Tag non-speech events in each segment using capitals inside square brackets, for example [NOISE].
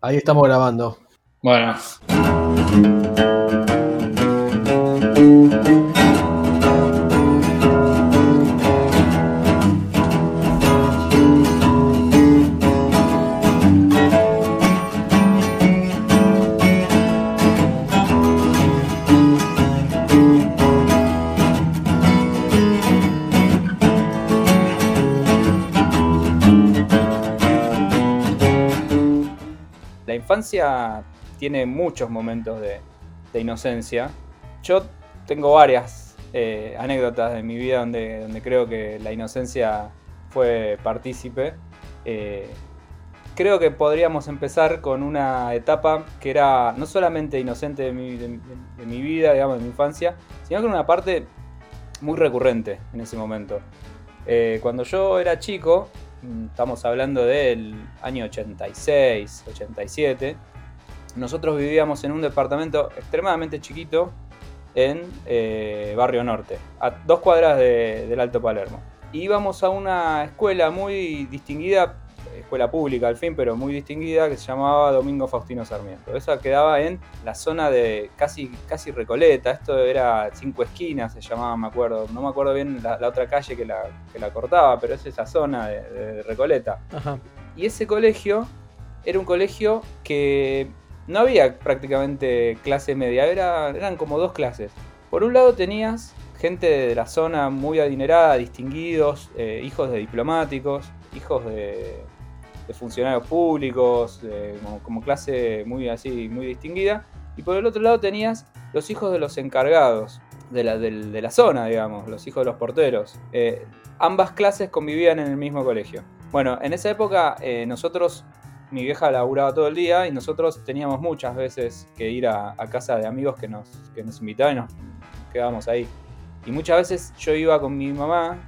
Ahí estamos grabando. Bueno. Infancia tiene muchos momentos de, inocencia. Yo tengo varias eh, anécdotas de mi vida donde, creo que la inocencia fue partícipe. Eh, creo que podríamos empezar con una etapa que era no solamente inocente de mi, vida, digamos, de mi infancia, sino era una parte muy recurrente en ese momento. Eh, cuando yo era chico, estamos hablando del año 86, 87, nosotros vivíamos en un departamento extremadamente chiquito en eh, Barrio Norte, a dos cuadras de- del Alto Palermo. Íbamos a una escuela muy distinguida, escuela pública al fin, pero muy distinguida, que se llamaba Domingo Faustino Sarmiento. Esa quedaba en la zona de casi, casi Recoleta, esto era Cinco Esquinas, se llamaba, me acuerdo. No me acuerdo bien la, la otra calle que la, que la cortaba, pero es esa zona de- de Recoleta. Ajá. Y ese colegio era un colegio que no había prácticamente clase media, era, eran como dos clases. Por un lado tenías gente de la zona muy adinerada, distinguidos, eh, hijos de diplomáticos, hijos de, de funcionarios públicos, de- como, como clase muy así, muy distinguida. Y por el otro lado tenías los hijos de los encargados de la, del- de la zona, digamos, los hijos de los porteros. Eh, ambas clases convivían en el mismo colegio. Bueno, en esa época eh, nosotros, mi vieja laburaba todo el día y nosotros teníamos muchas veces que ir a, a casa de amigos que nos, que nos invitaban y nos quedábamos ahí. Y muchas veces yo iba con mi mamá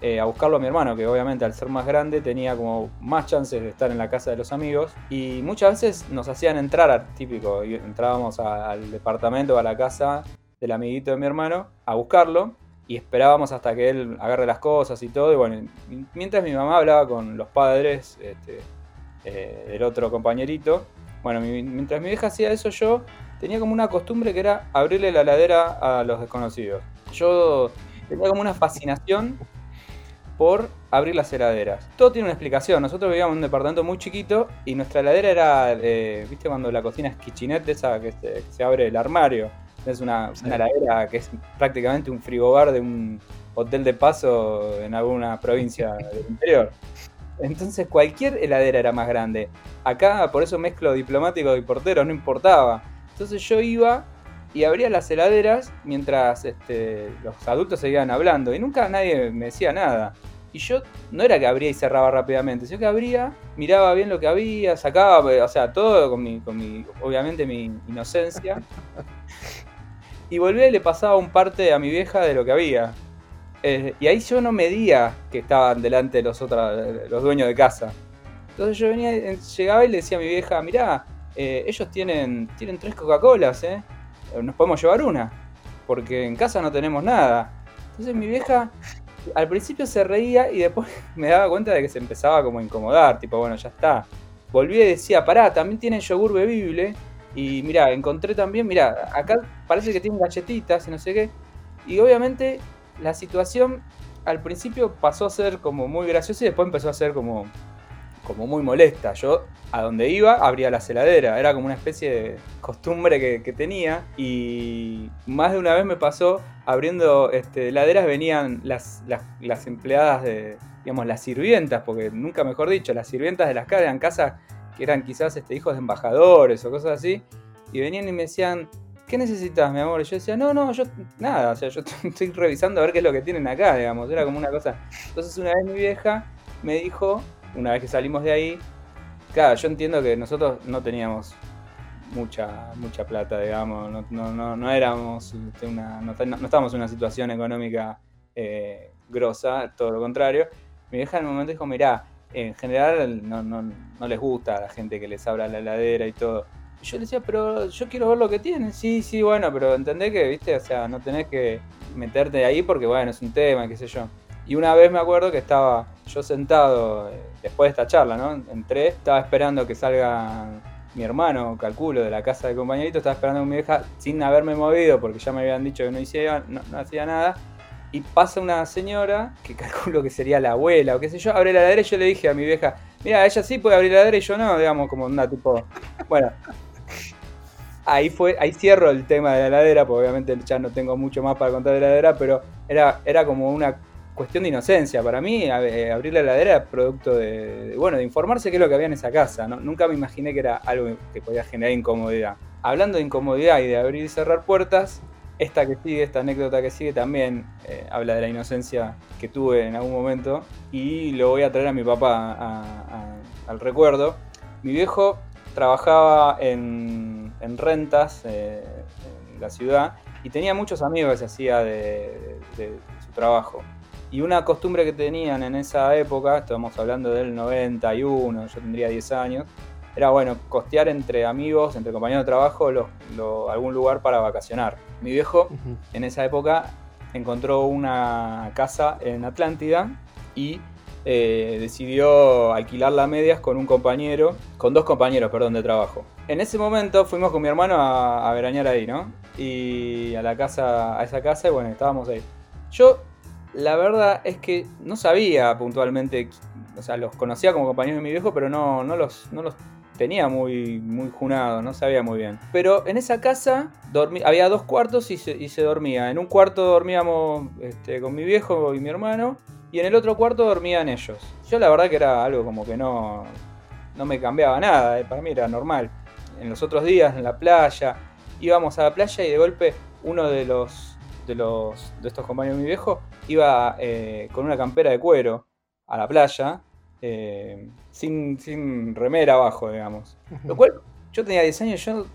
eh, a buscarlo a mi hermano, que obviamente al ser más grande tenía como más chances de estar en la casa de los amigos. Y muchas veces nos hacían entrar, típico, y entrábamos a- al departamento, a la casa del amiguito de mi hermano, a buscarlo. Y esperábamos hasta que él agarre las cosas y todo. Y bueno, mientras mi mamá hablaba con los padres este, eh, del otro compañerito, bueno, mi- mientras mi vieja hacía eso, yo tenía como una costumbre que era abrirle la ladera a los desconocidos. Yo tenía como una fascinación por abrir las heladeras. Todo tiene una explicación. Nosotros vivíamos en un departamento muy chiquito y nuestra heladera era, eh, ¿viste cuando la cocina es kitchenette, esa que se, que se abre el armario? Es una, una heladera que es prácticamente un frigobar de un hotel de paso en alguna provincia [LAUGHS] del interior. Entonces cualquier heladera era más grande. Acá por eso mezclo diplomático y portero, no importaba. Entonces yo iba y abría las heladeras mientras este, los adultos seguían hablando y nunca nadie me decía nada. Y yo no era que abría y cerraba rápidamente, sino que abría, miraba bien lo que había, sacaba, o sea, todo con mi, con mi obviamente mi inocencia. Y volvía y le pasaba un parte a mi vieja de lo que había. Eh, y ahí yo no medía que estaban delante los otros, los dueños de casa. Entonces yo venía, llegaba y le decía a mi vieja, mirá, eh, ellos tienen, tienen tres Coca-Colas, ¿eh? Nos podemos llevar una, porque en casa no tenemos nada. Entonces mi vieja al principio se reía y después [LAUGHS] me daba cuenta de que se empezaba como a incomodar, tipo, bueno, ya está. Volvía y decía, pará, también tienen yogur bebible. Y mira, encontré también, mira, acá parece que tienen galletitas y no sé qué. Y obviamente la situación al principio pasó a ser como muy graciosa y después empezó a ser como, como muy molesta. Yo a donde iba abría la heladera, era como una especie de costumbre que, tenía y más de una vez me pasó abriendo este, heladeras venían las, las, las empleadas de, digamos, las sirvientas, porque nunca mejor dicho, las sirvientas de las casas eran casas que eran quizás este, hijos de embajadores o cosas así, y venían y me decían, ¿qué necesitas, mi amor? Y yo decía, no, no, yo nada, o sea, yo [LAUGHS] estoy revisando a ver qué es lo que tienen acá, digamos, era como una cosa. Entonces una vez mi vieja me dijo, una vez que salimos de ahí, claro, yo entiendo que nosotros no teníamos mucha mucha plata, digamos, no, no, no, no éramos este, una, no, no estábamos en una situación económica eh, grosa, todo lo contrario. Mi vieja en un momento dijo, mirá, en general no, no, no les gusta a la gente que les abra la heladera y todo. Y yo le decía, pero yo quiero ver lo que tienen. Sí, sí, bueno, pero entendés que, viste, o sea, no tenés que meterte ahí porque, bueno, es un tema, qué sé yo. Y una vez me acuerdo que estaba yo sentado, eh, después de esta charla, ¿no? Entré, estaba esperando que salgan mi hermano, calculo, de la casa de compañerito, estaba esperando con mi vieja sin haberme movido porque ya me habían dicho que no, hacía, no, hacía nada. Y pasa una señora, que [LAUGHS] calculo que sería la abuela o qué sé yo, abre la heladera y yo le dije a mi vieja, mira, ella sí puede abrir la heladera y yo no, digamos, como una tipo... Bueno, ahí fue, ahí cierro el tema de la heladera, porque obviamente ya no tengo mucho más para contar de la heladera, pero era, era como una cuestión de inocencia. Para mí, eh, abrir la heladera era producto de, bueno, de informarse qué es lo que había en esa casa. Nunca me imaginé que era algo que podía generar incomodidad. Hablando de incomodidad y de abrir y cerrar puertas, esta que sigue, esta anécdota que sigue también eh, habla de la inocencia que tuve en algún momento y lo voy a traer a mi papá al recuerdo. Mi viejo trabajaba en, rentas eh, en la ciudad y tenía muchos amigos que se hacía de su trabajo. Y una costumbre que tenían en esa época, estamos hablando del 91, yo tendría 10 años, era bueno, costear entre amigos, entre compañeros de trabajo, algún lugar para vacacionar. Mi viejo en esa época encontró una casa en Atlántida y eh, decidió alquilarla a medias con un compañero, con dos compañeros, perdón, de trabajo. En ese momento fuimos con mi hermano a, a veranear ahí, ¿no? Y a la casa, a esa casa, y bueno, estábamos ahí. Yo la verdad es que no sabía puntualmente, o sea, los conocía como compañeros de mi viejo, pero no, no, los, no los tenía muy, muy junados, no sabía muy bien. Pero en esa casa había dos cuartos y se, dormía. En un cuarto dormíamos este, con mi viejo y mi hermano, y en el otro cuarto dormían ellos. Yo la verdad que era algo como que no, no me cambiaba nada, eh, para mí era normal. En los otros días, en la playa, íbamos a la playa y de golpe uno de los de, los, de estos compañeros de mi viejo iba eh, con una campera de cuero a la playa, eh, sin, sin, remera abajo, digamos. Lo cual, yo tenía 10 años, yo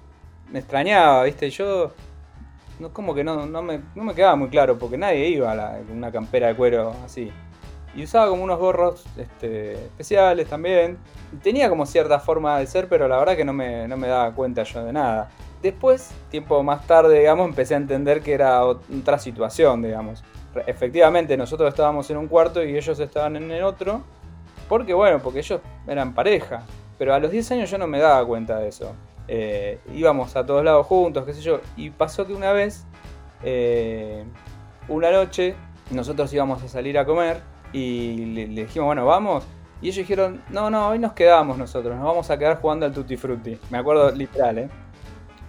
me extrañaba, ¿viste? Yo, no, como que no, no, me, no me quedaba muy claro, porque nadie iba a con una campera de cuero así. Y usaba como unos gorros este, especiales también. tenía como cierta forma de ser, pero la verdad que no me, no me daba cuenta yo de nada. Después, tiempo más tarde, digamos, empecé a entender que era otra situación, digamos. Efectivamente, nosotros estábamos en un cuarto y ellos estaban en el otro. Porque, bueno, porque ellos eran pareja. Pero a los 10 años yo no me daba cuenta de eso. Eh, íbamos a todos lados juntos, qué sé yo. Y pasó que una vez, eh, una noche, nosotros íbamos a salir a comer y le, le, dijimos, bueno, vamos. Y ellos dijeron, no, no, hoy nos quedamos nosotros, nos vamos a quedar jugando al Tutti Frutti. Me acuerdo literal, ¿eh?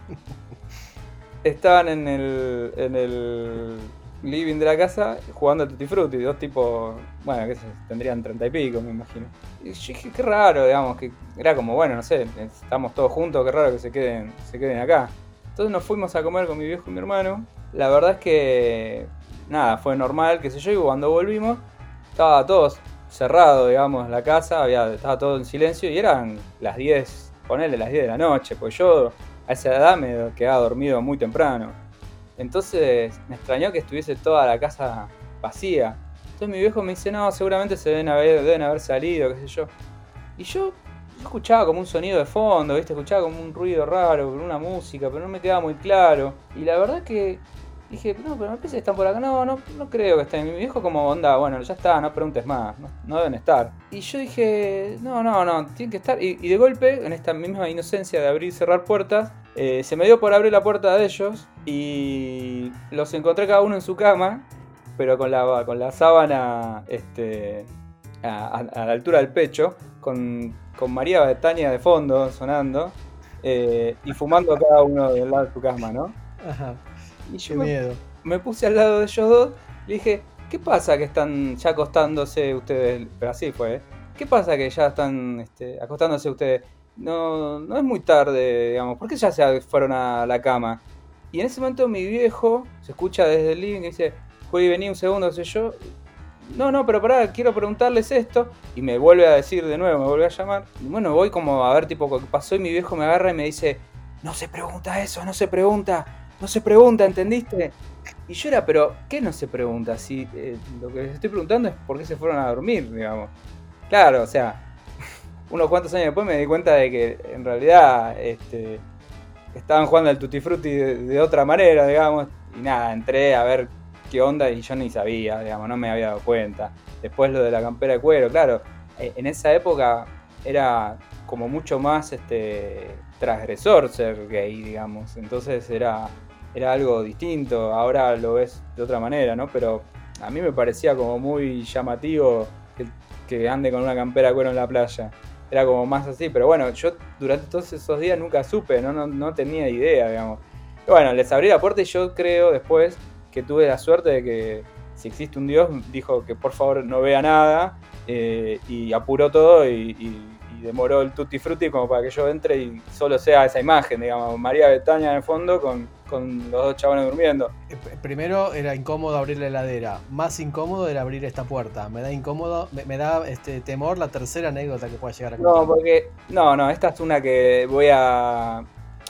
[LAUGHS] Estaban en el, en el living de la casa jugando a Tutti Frutti, dos tipos, bueno, que tendrían treinta y pico, me imagino. Y yo dije, qué raro, digamos, que era como, bueno, no sé, estamos todos juntos, qué raro que se queden, se queden acá. Entonces nos fuimos a comer con mi viejo y mi hermano. La verdad es que, nada, fue normal, qué sé yo, y cuando volvimos, estaba todo cerrado, digamos, la casa, había, estaba todo en silencio y eran las 10, ponele las 10 de la noche, pues yo a esa edad me quedaba dormido muy temprano. Entonces me extrañó que estuviese toda la casa vacía. Entonces mi viejo me dice, no, seguramente se deben haber, deben haber salido, qué sé yo. Y yo, escuchaba como un sonido de fondo, ¿viste? Escuchaba como un ruido raro, una música, pero no me quedaba muy claro. Y la verdad que dije, no, pero me parece que están por acá. No, no, no creo que estén. Mi viejo como onda, bueno, ya está, no preguntes más, no, deben estar. Y yo dije, no, no, no, tienen que estar. Y, de golpe, en esta misma inocencia de abrir y cerrar puertas, eh, se me dio por abrir la puerta de ellos y los encontré cada uno en su cama, pero con la, con la sábana este, a, la altura del pecho, con, con María Betania de fondo sonando. Eh, y fumando cada uno del lado de su cama, ¿no? Ajá. Y yo me, puse al lado de ellos dos y le dije, ¿qué pasa que están ya acostándose ustedes? Pero así fue, ¿eh? ¿Qué pasa que ya están este, acostándose ustedes? No, no es muy tarde, digamos, ¿por qué ya se fueron a la cama? Y en ese momento mi viejo se escucha desde el living y dice, Juli, vení un segundo, sé yo. No, no, pero pará, quiero preguntarles esto. Y me vuelve a decir de nuevo, me vuelve a llamar. Y bueno, voy como a ver tipo qué pasó y mi viejo me agarra y me dice, no se pregunta eso, no se pregunta no se pregunta, ¿entendiste? Y yo era, pero ¿qué no se pregunta? Si eh, lo que les estoy preguntando es por qué se fueron a dormir, digamos. Claro, o sea, [LAUGHS] unos cuantos años después me di cuenta de que en realidad este, estaban jugando al Tutti Frutti de, otra manera, digamos. Y nada, entré a ver qué onda y yo ni sabía, digamos, no me había dado cuenta. Después lo de la campera de cuero, claro, eh, en esa época era como mucho más este, transgresor ser gay, digamos. Entonces era, era algo distinto. Ahora lo ves de otra manera, ¿no? Pero a mí me parecía como muy llamativo que, ande con una campera cuero en la playa. Era como más así, pero bueno, yo durante todos esos días nunca supe, no, no, no tenía idea, digamos. Bueno, les abrí la puerta y yo creo después que tuve la suerte de que si existe un Dios, dijo que por favor no vea nada eh, y apuró todo y, demoró el tutti frutti como para que yo entre y solo sea esa imagen, digamos, María Betania en el fondo con, con los dos chavales durmiendo. Eh, primero era incómodo abrir la heladera, más incómodo era abrir esta puerta. Me da incómodo, me, me da este temor la tercera anécdota que pueda llegar a contar. No, porque no, no, esta es una que voy a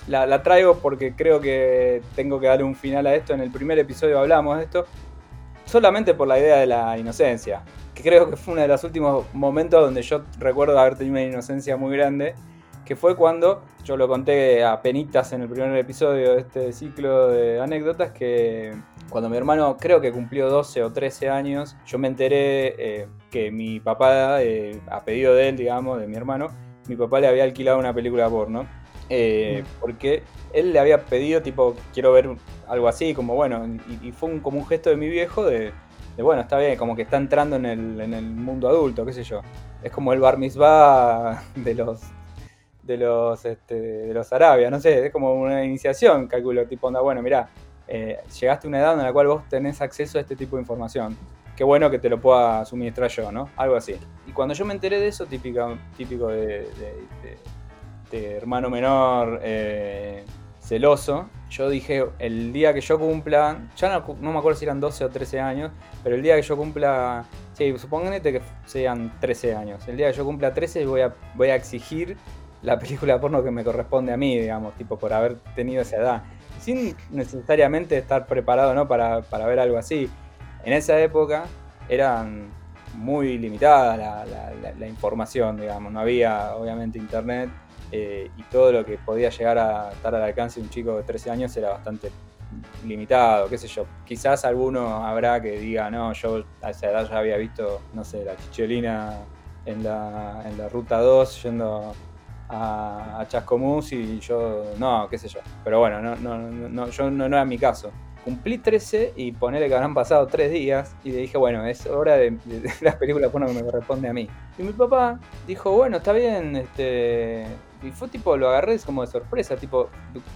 la, la, traigo porque creo que tengo que darle un final a esto. En el primer episodio hablamos de esto, solamente por la idea de la inocencia que creo que fue uno de los últimos momentos donde yo recuerdo haber tenido una inocencia muy grande, que fue cuando, yo lo conté a penitas en el primer episodio de este ciclo de anécdotas, que cuando mi hermano creo que cumplió 12 o 13 años, yo me enteré eh, que mi papá, eh, a pedido de él, digamos, de mi hermano, mi papá le había alquilado una película porno. Eh, mm. porque él le había pedido, tipo, quiero ver algo así, como bueno, y, y fue un, como un gesto de mi viejo de, de bueno, está bien, como que está entrando en el, en el mundo adulto, qué sé yo. Es como el bar mitzvah de los de los este, de los Arabia, no sé, es como una iniciación, calculo, tipo onda, bueno, mira, eh, llegaste a una edad en la cual vos tenés acceso a este tipo de información. Qué bueno que te lo pueda suministrar yo, ¿no? Algo así. Y cuando yo me enteré de eso, típico, típico de, de, hermano menor, eh, celoso, yo dije, el día que yo cumpla, ya no, me acuerdo si eran 12 o 13 años, pero el día que yo cumpla, sí, supóngate que sean 13 años, el día que yo cumpla 13 voy a, voy a exigir la película porno que me corresponde a mí, digamos, tipo, por haber tenido esa edad, sin necesariamente estar preparado, ¿no? Para, para ver algo así. En esa época eran muy limitada la, la, la información, digamos, no había obviamente internet eh, y todo lo que podía llegar a estar al alcance de un chico de 13 años era bastante limitado, qué sé yo. Quizás alguno habrá que diga, no, yo a esa edad ya había visto, no sé, la chicholina en la, en la ruta 2 yendo a, a Chascomús y yo, no, qué sé yo. Pero bueno, no, no, no, yo no, no era mi caso cumplí 13 y ponerle que habrán pasado 3 días y le dije, bueno, es hora de, de, de las películas porno que me corresponde a mí. Y mi papá dijo, bueno, está bien, este, y fue tipo, lo agarré como de sorpresa, tipo,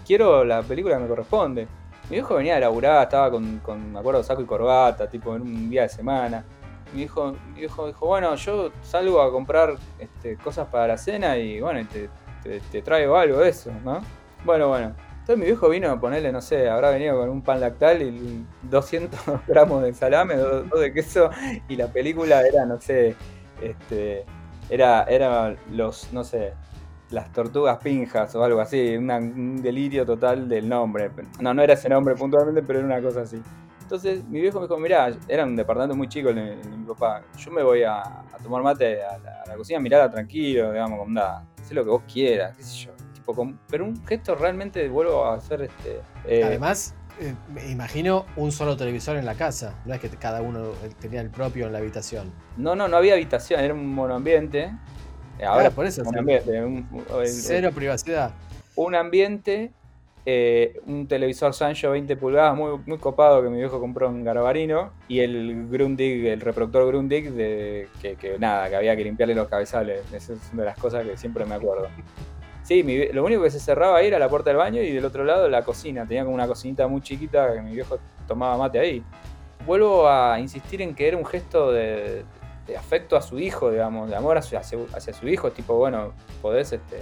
quiero la película que me corresponde. Mi viejo venía de laburar, estaba con, con, me acuerdo, saco y corbata, tipo, en un día de semana. Mi viejo, mi viejo dijo, bueno, yo salgo a comprar este, cosas para la cena y bueno, te, te, te, traigo algo de eso, ¿no? Bueno, bueno. Entonces mi viejo vino a ponerle, no sé, habrá venido con un pan lactal y 200 [LAUGHS] gramos de salame, dos, de queso y la película era, no sé, este, era, era los, no sé, las tortugas pinjas o algo así, un delirio total del nombre. No, no era ese nombre puntualmente, pero era una cosa así. Entonces mi viejo me dijo, mirá, era un departamento muy chico mi papá, yo me voy a, tomar mate a la, cocina, mirala tranquilo, digamos, con nada, haz lo que vos quieras, qué sé yo. Tipo, con, pero un gesto realmente vuelvo a hacer este... Eh, Además, eh, me imagino un solo televisor en la casa, no es que cada uno tenía el propio en la habitación. No, no, no había habitación, era un monoambiente Ahora, por eso. Un ambiente, un, Cero privacidad. Un ambiente, eh, un televisor Sancho 20 pulgadas muy, muy copado que mi viejo compró en Garbarino y el Grundig, el reproductor Grundig, de, que, que, nada, que había que limpiarle los cabezales. Esa es una de las cosas que siempre me acuerdo. [LAUGHS] Sí, mi, lo único que se cerraba ahí era la puerta del baño y del otro lado la cocina. Tenía como una cocinita muy chiquita que mi viejo tomaba mate ahí. Vuelvo a insistir en que era un gesto de, de afecto a su hijo, digamos, de amor hacia, hacia su hijo, tipo, bueno, podés este,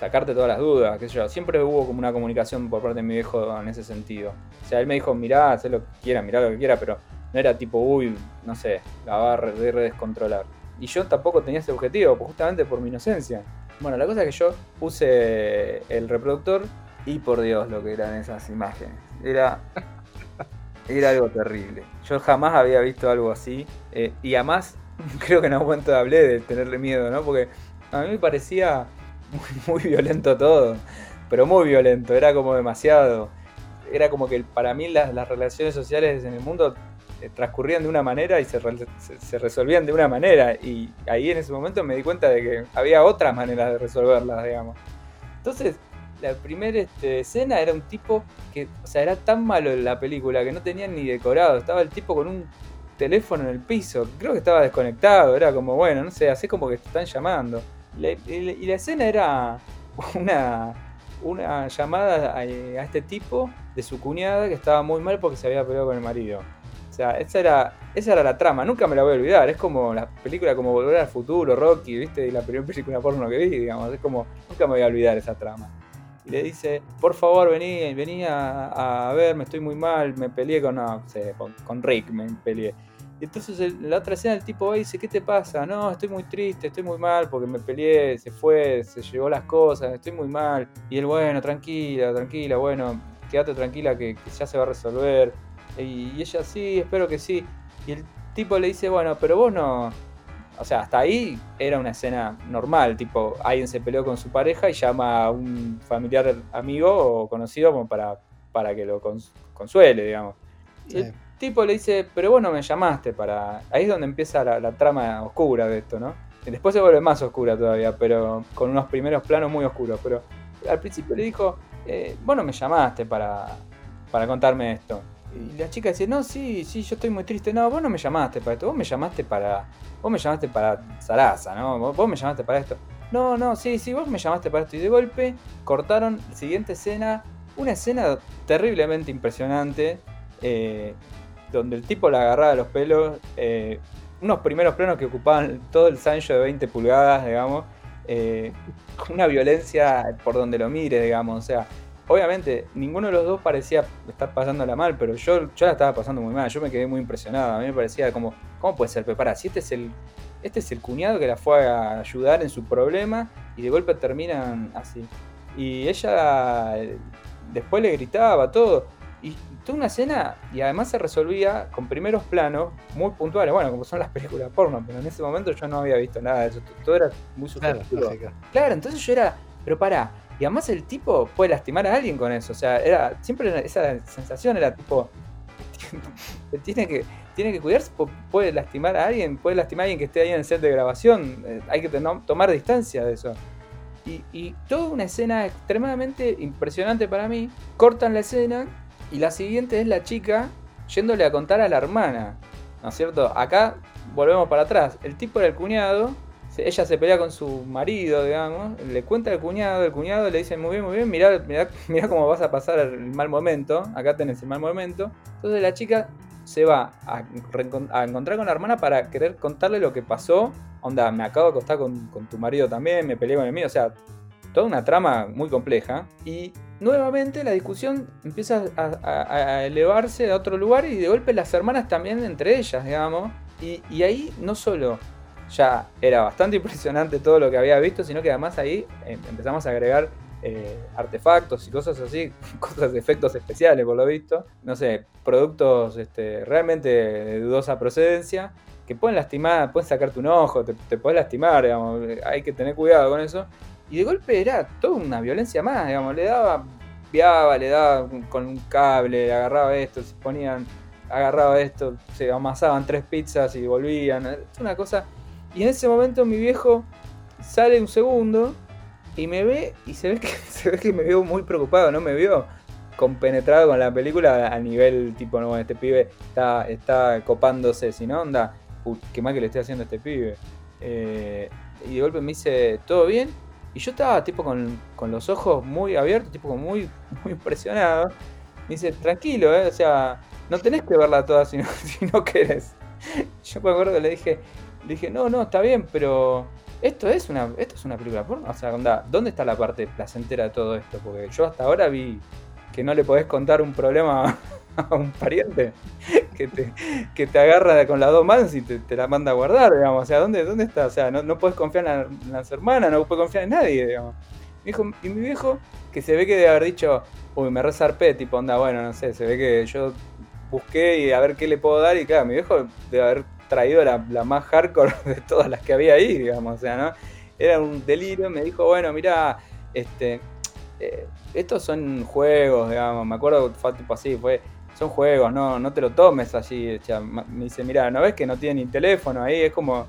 sacarte todas las dudas, qué sé yo. Siempre hubo como una comunicación por parte de mi viejo en ese sentido. O sea, él me dijo, mirá, haz lo que quiera, mirá lo que quiera, pero no era tipo, uy, no sé, la va a descontrolar. Y yo tampoco tenía ese objetivo, justamente por mi inocencia. Bueno, la cosa es que yo puse el reproductor y por Dios lo que eran esas imágenes. Era era algo terrible. Yo jamás había visto algo así. Eh, y además, [LAUGHS] creo que en algún momento hablé de tenerle miedo, ¿no? Porque a mí me parecía muy, muy violento todo. Pero muy violento. Era como demasiado. Era como que para mí las, las relaciones sociales en el mundo transcurrían de una manera y se, re, se, se, resolvían de una manera. Y ahí en ese momento me di cuenta de que había otras maneras de resolverlas, digamos. Entonces, la primera este, escena era un tipo que, o sea, era tan malo en la película que no tenían ni decorado. Estaba el tipo con un teléfono en el piso. Creo que estaba desconectado. Era como, bueno, no sé, así como que te están llamando. y la escena era una, una llamada a, este tipo de su cuñada que estaba muy mal porque se había peleado con el marido. Sea, esa era, esa era la trama, nunca me la voy a olvidar. Es como la película como Volver al Futuro, Rocky, ¿viste? Y la primera película porno que vi, digamos. Es como, nunca me voy a olvidar esa trama y le dice, por favor, vení, vení a, a verme, estoy muy mal, me peleé con, no, sé, con, Rick, me peleé. Y entonces en la otra escena el tipo dice, ¿qué te pasa? No, estoy muy triste, estoy muy mal porque me peleé, se fue, se llevó las cosas, estoy muy mal. Y él, bueno, tranquila, tranquila, bueno, quédate tranquila que, ya se va a resolver. Y, y, ella, sí, espero que sí. Y el tipo le dice, bueno, pero vos no, o sea, hasta ahí era una escena normal, tipo, alguien se peleó con su pareja y llama a un familiar amigo o conocido como para, para que lo consuele, digamos. Y el tipo le dice, pero vos no me llamaste para... Ahí es donde empieza la, trama oscura de esto, ¿no? Y después se vuelve más oscura todavía, pero con unos primeros planos muy oscuros. Pero al principio le dijo, eh, vos no me llamaste para, para contarme esto. Y la chica dice, no, sí, sí, yo estoy muy triste. No, vos no me llamaste para esto, vos me llamaste para vos me llamaste para Sarasa, ¿no? Vos, me llamaste para esto. No, no, sí, sí, vos me llamaste para esto. Y de golpe cortaron la siguiente escena, una escena terriblemente impresionante, eh, donde el tipo la agarraba de los pelos, eh, unos primeros planos que ocupaban todo el Sancho de 20 pulgadas, digamos, eh, una violencia por donde lo mire, digamos, o sea, obviamente ninguno de los dos parecía estar pasándola mal, pero yo, yo la estaba pasando muy mal, yo me quedé muy impresionado, a mí me parecía como, ¿cómo puede ser? Pero para, si este es el, este es el cuñado que la fue a ayudar en su problema y de golpe terminan así. Y ella eh, después le gritaba todo. Y toda una escena, y además se resolvía con primeros planos muy puntuales, bueno, como son las películas porno, pero en ese momento yo no había visto nada de eso, todo era muy claro, claro, entonces yo era, pero para, y además el tipo puede lastimar a alguien con eso. O sea, era siempre esa sensación era tipo. [LAUGHS] tiene que, tiene que cuidarse, puede lastimar a alguien, puede lastimar a alguien que esté ahí en el set de grabación. Eh, hay que tomar distancia de eso. Y, y, toda una escena extremadamente impresionante para mí. Cortan la escena y la siguiente es la chica yéndole a contar a la hermana. ¿No es cierto? Acá volvemos para atrás. El tipo era el cuñado ella se pelea con su marido, digamos, le cuenta al cuñado, el cuñado le dice, muy bien, muy bien, mirá, mirá, [LAUGHS] cómo vas a pasar el mal momento, acá tenés el mal momento. Entonces la chica se va a, encontrar con la hermana para querer contarle lo que pasó. Onda, me acabo de acostar con, tu marido también, me peleé con el mío, o sea, toda una trama muy compleja. Y nuevamente la discusión empieza a, elevarse a otro lugar y de golpe las hermanas también entre ellas, digamos. Y, y ahí no solo ya era bastante [LAUGHS] impresionante todo lo que había visto, sino que además ahí em, empezamos a agregar eh, artefactos y cosas así, [LAUGHS] cosas de efectos especiales por lo visto, no sé, productos este, realmente de dudosa procedencia, que pueden lastimar, pueden sacarte un ojo, te, te puedes lastimar, digamos, hay que tener cuidado con eso. Y de golpe era toda una violencia más, digamos, le daba, viaba, le daba con un cable, agarraba esto, se ponían, agarraba esto, se amasaban tres pizzas y volvían, es una cosa y en ese momento mi viejo sale un segundo y me ve y se ve que, [LAUGHS] se ve que me veo muy preocupado, ¿no? Me vio compenetrado con la película a nivel tipo, no, este pibe está, está copándose, si no, onda, qué mal que le estoy haciendo a este pibe. Eh, y de golpe me dice, ¿todo bien? Y yo estaba tipo con, los ojos muy abiertos, tipo muy, [LAUGHS] muy impresionado. Me dice, tranquilo, ¿eh? o sea, no tenés que verla toda si no, [LAUGHS] si no querés. Yo me acuerdo que le dije, dije, no, no, está bien, pero esto es una, esto es una película porno. O sea, ¿dónde está la parte placentera de todo esto? Porque yo hasta ahora vi que no le podés contar un problema [LAUGHS] a un pariente que te, que te agarra con las dos manos y te, la manda a guardar, digamos. O sea, ¿dónde, dónde está? O sea, no, no podés confiar en, las hermanas, no puedes confiar en nadie, digamos. y mi viejo, que se ve que debe haber dicho, uy, me resarpé, tipo, onda, bueno, no sé, se ve que yo busqué y a ver qué le puedo dar y claro, mi viejo debe haber traído la, más hardcore [LAUGHS] de todas las que había ahí, digamos, o sea, ¿no? Era un delirio, me dijo, bueno, mira, este, eh, estos son juegos, digamos, me acuerdo, fue tipo así, fue, son juegos, no, no te lo tomes así, me dice, mira, ¿no ves que no tiene ni teléfono ahí? Es como,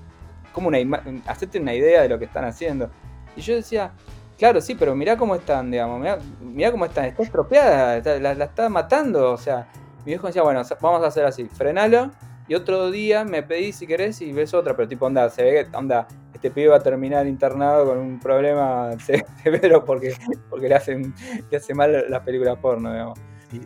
como una hacerte una idea de lo que están haciendo. Y yo decía, Claro, sí, pero mirá cómo están, digamos, mirá, mirá cómo están, está estropeada, la, la está matando, o sea, mi viejo decía, bueno, vamos a hacer así, frenalo, y otro día me pedís si querés y ves otra, pero tipo, onda, se ve que, onda, este pibe va a terminar internado con un problema [LAUGHS] se- severo porque, porque le, hacen, le hace mal las películas porno, digamos.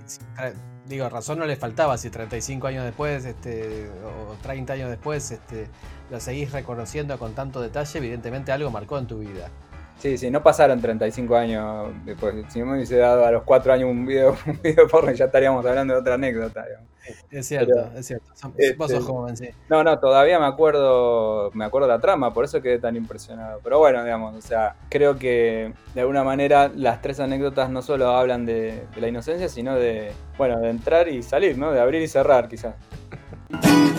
Si- tra- digo, razón no le faltaba si 35 años después, este, o 30 años después, este, lo seguís reconociendo con tanto detalle, evidentemente algo marcó en tu vida. Sí, sí, no pasaron 35 años después. Si me hubiese dado a los 4 años un video, [LAUGHS] un video porno, ya estaríamos hablando de otra anécdota. digamos. Es cierto, Pero, es cierto. Son- este, Vos sos joven, sí. No, no, todavía me acuerdo, me acuerdo la trama, por eso quedé tan impresionado. Pero bueno, digamos, o sea, creo que de alguna manera las tres anécdotas no solo hablan de, de la inocencia, sino de, bueno, de entrar y salir, ¿no? De abrir y cerrar, quizás. [LAUGHS]